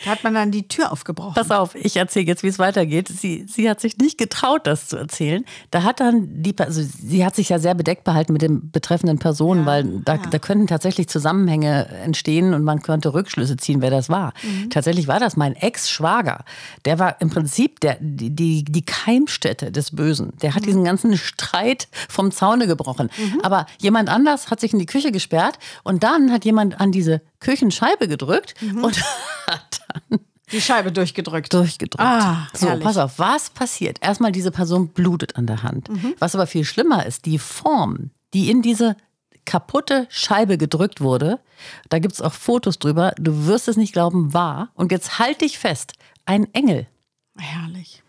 Da hat man dann die Tür aufgebrochen. Pass auf, ich erzähle jetzt, wie es weitergeht. Sie, sie hat sich nicht getraut, das zu erzählen. Da hat dann die, also sie hat sich ja sehr bedeckt behalten mit den betreffenden Personen, weil da, da könnten tatsächlich Zusammenhänge entstehen und man könnte Rückschlüsse ziehen, wer das war. Tatsächlich war das mein Ex-Schwager. Der war im Prinzip der, die, die, die Keimstätte des Bösen. Der hat diesen ganzen Streit vom Zaune gebrochen. Aber jemand anders hat sich in die Küche gesperrt und dann hat jemand an diese Küchenscheibe gedrückt und hat dann die Scheibe durchgedrückt. durchgedrückt. Ah, so, herrlich. pass auf, was passiert? Erstmal, diese Person blutet an der Hand. Was aber viel schlimmer ist, die Form, die in diese kaputte Scheibe gedrückt wurde, da gibt es auch Fotos drüber, du wirst es nicht glauben, war, und jetzt halt dich fest, ein Engel. Herrlich.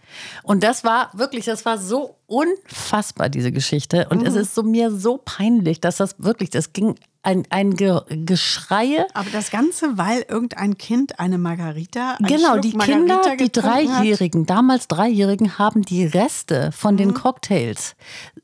Und das war wirklich, das war so unfassbar, diese Geschichte. Und es ist so mir so peinlich, dass das wirklich, das ging ein, ein Ge Geschreie. Aber das Ganze, weil irgendein Kind eine Margarita. Genau, Schluck die Margarita Kinder, die getrunken hat. Dreijährigen, damals Dreijährigen, haben die Reste von Mhm. den Cocktails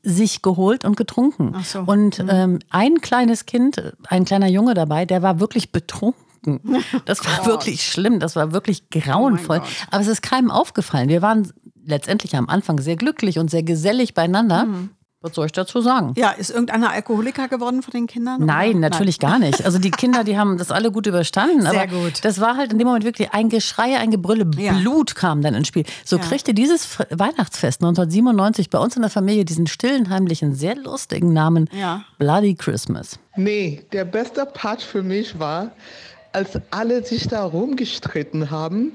sich geholt und getrunken. So. Mhm. Und ähm, ein kleines Kind, ein kleiner Junge dabei, der war wirklich betrunken. Das war wirklich schlimm, das war wirklich grauenvoll. Oh. Aber es ist keinem aufgefallen. Wir waren letztendlich am Anfang sehr glücklich und sehr gesellig beieinander. Mhm. Was soll ich dazu sagen? Ja, ist irgendeiner Alkoholiker geworden von den Kindern? Nein, oder? natürlich gar nicht. Also die Kinder, die haben das alle gut überstanden. Sehr aber gut. das war halt in dem Moment wirklich ein Geschrei, ein Gebrülle. Ja. Blut kam dann ins Spiel. So Ja. kriegte dieses Weihnachtsfest 1997 bei uns in der Familie diesen stillen, heimlichen, sehr lustigen Namen Ja. Bloody Christmas. Nee, der beste Part für mich war, als alle sich da rumgestritten haben,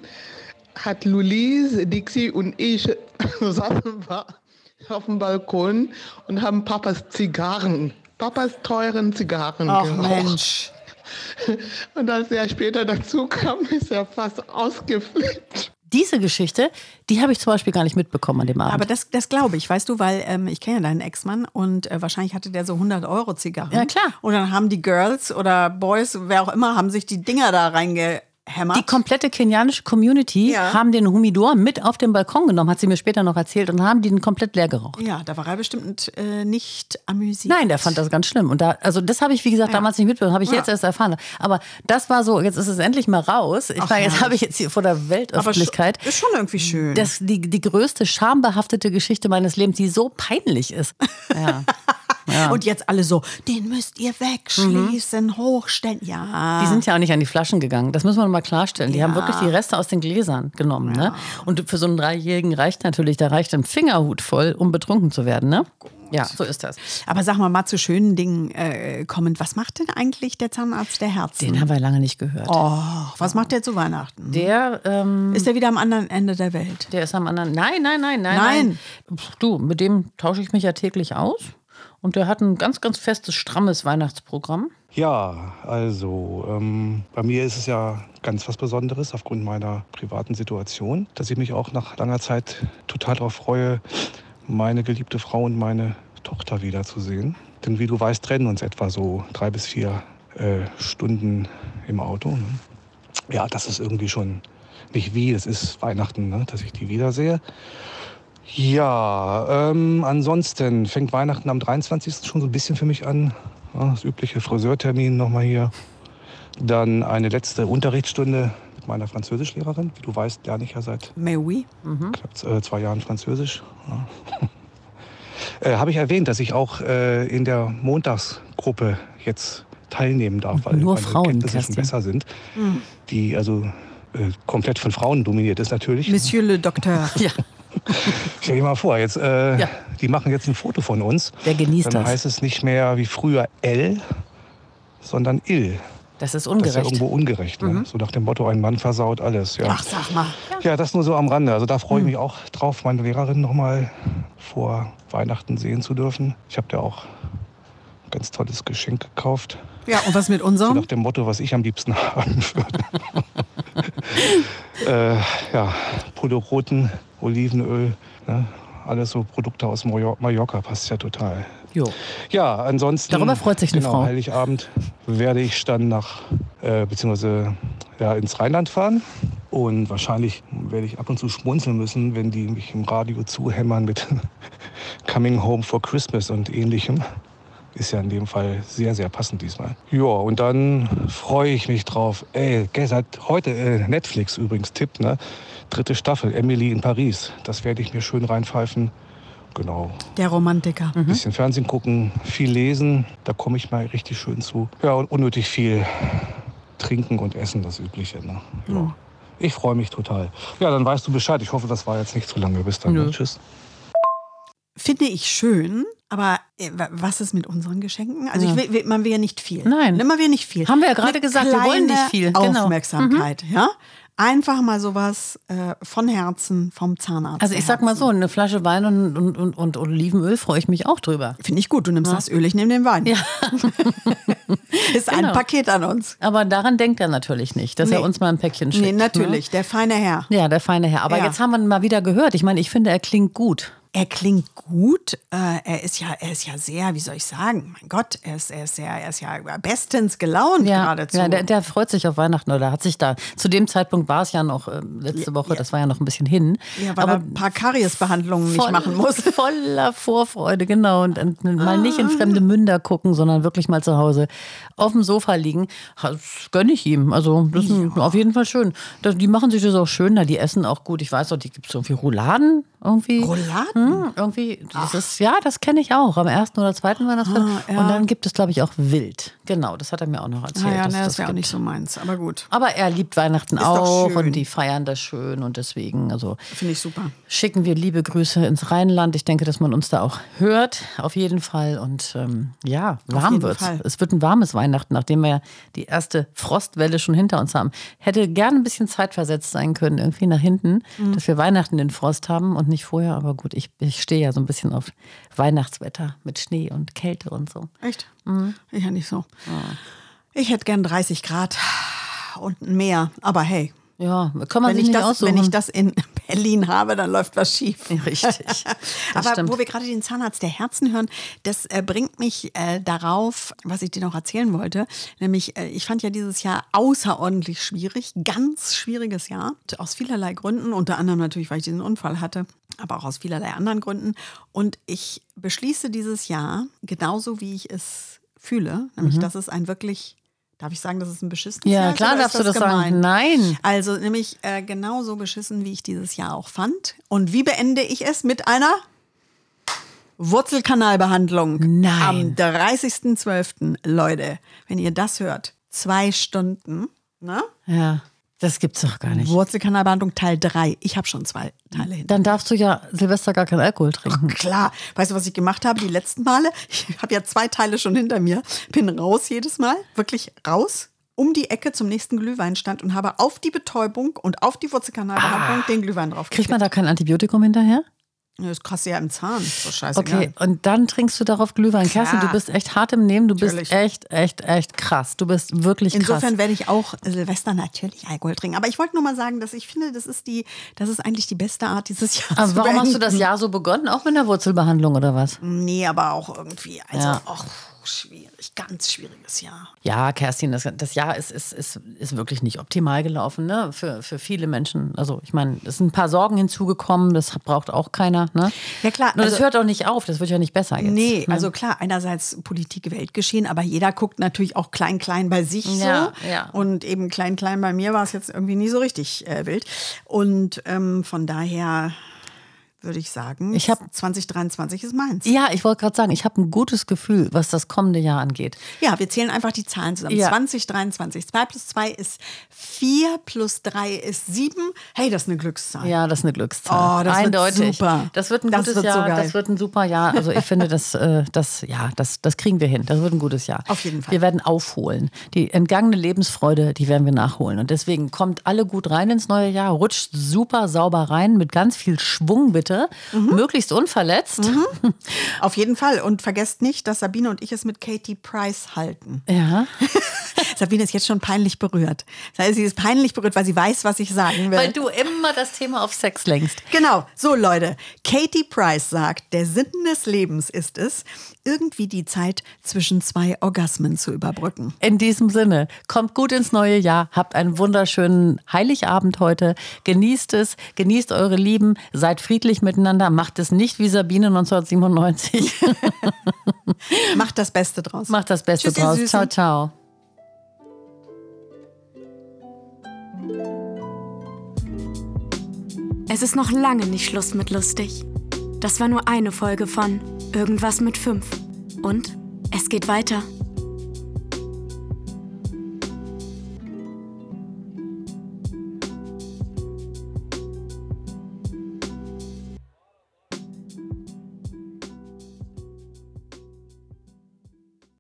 hat Lulis, Dixie und ich saßen auf dem Balkon und haben Papas Zigarren, Papas teuren Zigarren Ach geraucht. Mensch. Und als er später dazu kam, ist er fast ausgeflippt. Diese Geschichte, die habe ich zum Beispiel gar nicht mitbekommen an dem Abend. Aber das, das glaube ich, weißt du, weil ähm, ich kenne ja deinen Ex-Mann und äh, wahrscheinlich hatte der so 100 Euro Zigarren. Ja, klar. Und dann haben die Girls oder Boys, wer auch immer, haben sich die Dinger da reingehämmert. die komplette kenianische Community Ja. haben den Humidor mit auf den Balkon genommen, hat sie mir später noch erzählt, und haben den komplett leer geraucht. ja, da war er bestimmt äh, nicht amüsiert. Nein, der fand das ganz schlimm. Und da, also das habe ich, wie gesagt, damals nicht mitbekommen, habe ich Ja. jetzt erst erfahren. Aber das war so, jetzt ist es endlich mal raus. Ich Ach, meine, jetzt habe ich jetzt hier vor der Aber Weltöffentlichkeit schon- ist schon irgendwie schön. das, die, die größte schambehaftete Geschichte meines Lebens, die so peinlich ist. Ja. Und jetzt alle so, den müsst ihr wegschließen, hochstellen. Ja. Die sind ja auch nicht an die Flaschen gegangen. Das muss man mal klarstellen. Die Ja. haben wirklich die Reste aus den Gläsern genommen. Ne? Und für so einen Dreijährigen reicht natürlich, da reicht ein Fingerhut voll, um betrunken zu werden. Ne? Ja, so ist das. Aber sag mal, mal zu schönen Dingen äh, kommend. Was macht denn eigentlich der Zahnarzt der Herzen? Den haben wir lange nicht gehört. oh, was macht der zu Weihnachten? Der, ähm, Ist der wieder am anderen Ende der Welt? der ist am anderen. Nein, nein, nein, nein. Nein. Pff, Du, mit dem tausche ich mich ja täglich aus. Und der hat ein ganz, ganz festes, strammes Weihnachtsprogramm. Ja, also ähm, bei mir ist es ja ganz was Besonderes aufgrund meiner privaten Situation, dass ich mich auch nach langer Zeit total darauf freue, meine geliebte Frau und meine Tochter wiederzusehen. Denn wie du weißt, trennen uns etwa so drei bis vier äh, Stunden im Auto. Ne? Ja, das ist irgendwie schon nicht wie, es ist Weihnachten, ne? dass ich die wiedersehe. Ja, ähm, ansonsten fängt Weihnachten am 23. schon so ein bisschen für mich an. Ja, das übliche Friseurtermin nochmal hier. Dann eine letzte Unterrichtsstunde mit meiner Französischlehrerin. Wie du weißt, lerne ich ja seit Mais oui. knapp äh, zwei Jahren Französisch. Ja. äh, Habe ich erwähnt, dass ich auch äh, in der Montagsgruppe jetzt teilnehmen darf, weil Nur meine Frauen, Kenntnisse schon besser sind. Die also äh, komplett von Frauen dominiert ist natürlich. Monsieur le Docteur. Ja. Stell dir mal vor, jetzt, äh, Ja. die machen jetzt ein Foto von uns. Der genießt Dann das. heißt es nicht mehr wie früher L, sondern Il. Das ist Das ist ja ungerecht. irgendwo ungerecht. Ne? So nach dem Motto, ein Mann versaut alles. Ja. Ach, sag mal. ja, das nur so am Rande. Also da freue ich mich auch drauf, meine Lehrerin noch mal vor Weihnachten sehen zu dürfen. Ich habe dir auch ein ganz tolles Geschenk gekauft. Ja, und was mit So unserem? nach dem Motto, was ich am liebsten haben würde. äh, ja, Polo roten, Olivenöl, ne? alles so Produkte aus Mallorca, passt ja total. Jo. Ja, ansonsten. Darüber freut sich eine genau, Frau. Heiligabend werde ich dann nach, äh, beziehungsweise ja, ins Rheinland fahren. Und wahrscheinlich werde ich ab und zu schmunzeln müssen, wenn die mich im Radio zuhämmern mit Coming Home for Christmas und ähnlichem. Ist ja in dem Fall sehr, sehr passend diesmal. Ja, und dann freue ich mich drauf. Ey, seit heute äh, Netflix übrigens Tipp, ne? Dritte Staffel, Emily in Paris. Das werde ich mir schön reinpfeifen. Genau. Der Romantiker. Mhm. Bisschen Fernsehen gucken, viel lesen, da komme ich mal richtig schön zu. Ja, und unnötig viel trinken und essen, das Übliche. Ne? Ja. Mhm. Ich freue mich total. Ja, dann weißt du Bescheid. Ich hoffe, das war jetzt nicht zu lange. Bis dann. Nö. Ne? Tschüss. Finde ich schön, aber äh, wa- was ist mit unseren Geschenken? Also Ja. ich will, man will ja nicht viel. Nein. Ne, Man will nicht viel. Haben wir ja gerade Eine gesagt, wir wollen nicht viel. Genau. Aufmerksamkeit, ja? Einfach mal sowas äh, von Herzen vom Zahnarzt. Also ich sag mal so, eine Flasche Wein und, und, und, und Olivenöl freue ich mich auch drüber. Finde ich gut. Du nimmst das Öl, ich nehme den Wein. Ja. Ist ein Genau. Paket an uns. Aber daran denkt er natürlich nicht, dass er Nee. uns mal ein Päckchen schickt. Nee, natürlich. Der feine Herr. Ne? Ja, der feine Herr. Aber Ja. jetzt haben wir ihn mal wieder gehört. Ich meine, ich finde, er klingt gut. Er klingt gut. Äh, er ist ja, er ist ja sehr, wie soll ich sagen? Mein Gott, er ist, er ist sehr, er ist ja bestens gelaunt Ja, geradezu. ja der, der freut sich auf Weihnachten oder hat sich da. Zu dem Zeitpunkt war es ja noch äh, letzte Woche, das war ja noch ein bisschen hin. ja, weil er ein paar Kariesbehandlungen nicht voll- machen muss. Voller Vorfreude, genau. Und, und mal nicht in fremde Münder gucken, sondern wirklich mal zu Hause auf dem Sofa liegen. Das gönne ich ihm. Also, das ist auf jeden Fall schön. Die machen sich das auch schön, da die essen auch gut. Ich weiß auch, die gibt es irgendwie Rouladen. Irgendwie. Rouladen? Hm, irgendwie. Das ist, ja, das kenne ich auch. Am ersten oder zweiten Weihnachtstag. Ah, ja. Und dann gibt es, glaube ich, auch Wild. Genau, das hat er mir auch noch erzählt. Ah, ja, dass ne, das wäre auch nicht so meins, aber gut. Aber er liebt Weihnachten Ist auch und die feiern das schön und deswegen, also Finde ich super. schicken wir liebe Grüße ins Rheinland. Ich denke, dass man uns da auch hört, auf jeden Fall. Und ähm, ja, warm jeden wird Fall. es. wird ein warmes Weihnachten, nachdem wir ja die erste Frostwelle schon hinter uns haben. Hätte gerne ein bisschen zeitversetzt sein können, irgendwie nach hinten, Mhm. dass wir Weihnachten den Frost haben und nicht vorher. Aber gut, ich, ich stehe ja so ein bisschen auf Weihnachtswetter mit Schnee und Kälte und so. Echt? Ich ja nicht so. Ich hätte gern 30 Grad und mehr, aber hey. Ja, kann man Wenn sich ich, nicht das, aussuchen. wenn ich das in Berlin habe, dann läuft was schief. Richtig. Aber stimmt. wo wir gerade den Zahnarzt der Herzen hören, das äh, bringt mich äh, darauf, was ich dir noch erzählen wollte. Nämlich, äh, ich fand ja dieses Jahr außerordentlich schwierig, ganz schwieriges Jahr, aus vielerlei Gründen, unter anderem natürlich, weil ich diesen Unfall hatte, aber auch aus vielerlei anderen Gründen. Und ich beschließe dieses Jahr genauso, wie ich es fühle, nämlich, dass es ein wirklich, darf ich sagen, dass es ein beschissenes Jahr ja, ist, klar darfst ist du das gemein? sagen. Nein. Also nämlich äh, genauso beschissen, wie ich dieses Jahr auch fand. Und wie beende ich es? Mit einer Wurzelkanalbehandlung. Nein. Am 30.12. Leute, wenn ihr das hört, zwei Stunden. Ne? Ja, das gibt's doch gar nicht. Wurzelkanalbehandlung Teil 3. Ich habe schon zwei Teile hinter. Dann darfst du ja Silvester gar keinen Alkohol trinken. Klar, weißt du, was ich gemacht habe die letzten Male? Ich habe ja zwei Teile schon hinter mir. Bin raus jedes Mal, wirklich raus, um die Ecke zum nächsten Glühweinstand und habe auf die Betäubung und auf die Wurzelkanalbehandlung den Glühwein drauf Ah. Kriegt man da kein Antibiotikum hinterher? Das kostet ja im Zahn. So scheißegal. Okay, und dann trinkst du darauf Glühwein. Kerstin, du bist echt hart im Nehmen. Du bist Natürlich. echt, echt, echt krass. Du bist wirklich krass. Insofern werde ich auch Silvester natürlich Alkohol trinken. Aber ich wollte nur mal sagen, dass ich finde, das ist die, das ist eigentlich die beste Art dieses Jahr. Aber warum hast du beenden. das Jahr so begonnen? Auch mit einer Wurzelbehandlung oder was? Nee, aber auch irgendwie. Also, Ja. ach, schwierig, ganz schwieriges Jahr. Ja, Kerstin, das, das Jahr ist, ist, ist, ist wirklich nicht optimal gelaufen, ne? Für, für viele Menschen. Also, ich meine, es sind ein paar Sorgen hinzugekommen, das braucht auch keiner, ne? Ja, klar, Nur das also- hört auch nicht auf, das wird ja nicht besser jetzt. Nee, ne? also klar, einerseits Politik, Weltgeschehen, aber jeder guckt natürlich auch klein, klein bei sich Ja, so. ja. Und eben klein, klein bei mir war es jetzt irgendwie nie so richtig äh, wild. Und ähm, von daher würde ich sagen, Ich hab- 2023 ist meins. Ja, ich wollte gerade sagen, ich habe ein gutes Gefühl, was das kommende Jahr angeht. Ja, wir zählen einfach die Zahlen zusammen. Ja. 2023. 2 plus 2 ist 4 plus 3 ist 7. Hey, das ist eine Glückszahl. Ja, das ist eine Glückszahl. Oh, das wird Eindeutig. super. Das wird ein Das gutes wird so Jahr. geil. Das wird ein super Jahr. Also ich finde, das, äh, das, ja, das, das kriegen wir hin. Das wird ein gutes Jahr. Auf jeden Fall. Wir werden aufholen. Die entgangene Lebensfreude, die werden wir nachholen. Und deswegen kommt alle gut rein ins neue Jahr. Rutscht super sauber rein mit ganz viel Schwung bitte. Mhm. Möglichst unverletzt. Auf jeden Fall. Und vergesst nicht, dass Sabine und ich es mit Katie Price halten. Ja. Sabine ist jetzt schon peinlich berührt. Das heißt, sie ist peinlich berührt, weil sie weiß, was ich sagen will. Weil du immer das Thema auf Sex lenkst. Genau, so Leute. Katie Price sagt, der Sinn des Lebens ist es, irgendwie die Zeit zwischen zwei Orgasmen zu überbrücken. In diesem Sinne, kommt gut ins neue Jahr, habt einen wunderschönen Heiligabend heute, genießt es, genießt eure Lieben, seid friedlich miteinander, macht es nicht wie Sabine 1997, Macht das Beste draus. macht das Beste Tschüss, draus. Ciao, ciao. Es ist noch lange nicht Schluss mit lustig. Das war nur eine Folge von Irgendwas mit 5. Und es geht weiter.